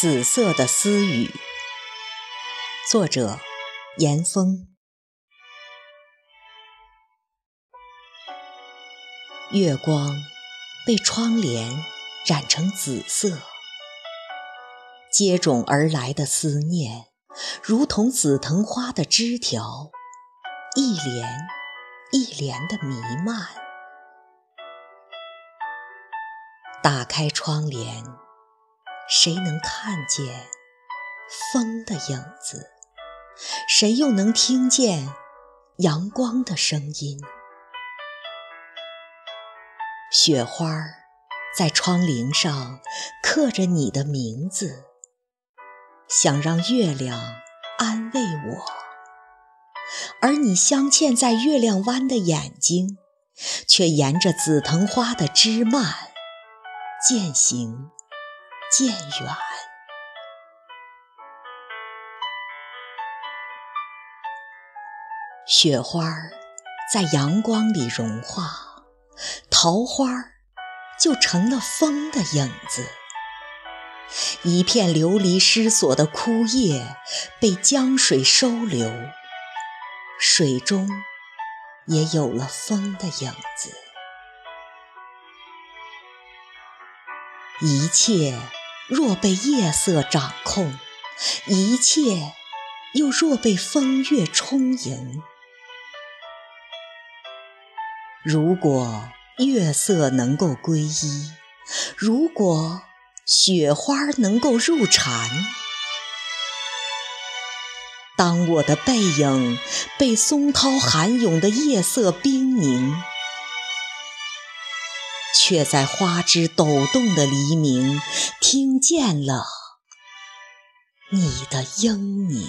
紫色的私语，作者严峰。月光被窗帘染成紫色，接踵而来的思念，如同紫藤花的枝条，一帘一帘的弥漫。打开窗帘，谁能看见风的影子？谁又能听见阳光的声音？雪花在窗棂上刻着你的名字，想让月亮安慰我，而你镶嵌在月亮湾的眼睛，却沿着紫藤花的枝蔓。渐行渐远，雪花在阳光里融化，桃花就成了风的影子。一片流离失所的枯叶被江水收留，水中也有了风的影子。一切若被夜色掌控，一切又若被风月充盈。如果月色能够皈依，如果雪花能够入禅，当我的背影被松涛寒涌的夜色冰凝。却在花枝抖动的黎明，听见了你的英名。